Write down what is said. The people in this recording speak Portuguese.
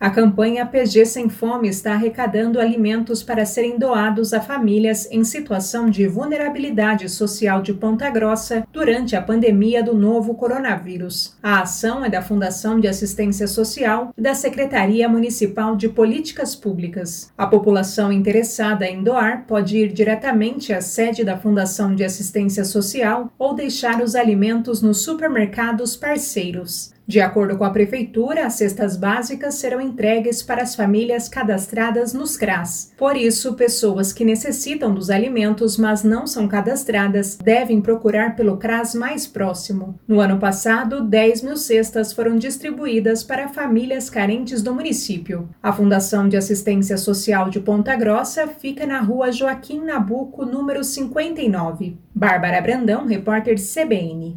A campanha PG Sem Fome está arrecadando alimentos para serem doados a famílias em situação de vulnerabilidade social de Ponta Grossa durante a pandemia do novo coronavírus. A ação é da Fundação de Assistência Social e da Secretaria Municipal de Políticas Públicas. A população interessada em doar pode ir diretamente à sede da Fundação de Assistência Social ou deixar os alimentos nos supermercados parceiros. De acordo com a Prefeitura, as cestas básicas serão entregues para as famílias cadastradas nos CRAS. Por isso, pessoas que necessitam dos alimentos, mas não são cadastradas, devem procurar pelo CRAS mais próximo. No ano passado, 10 mil cestas foram distribuídas para famílias carentes do município. A Fundação de Assistência Social de Ponta Grossa fica na rua Joaquim Nabuco, número 59. Bárbara Brandão, repórter CBN.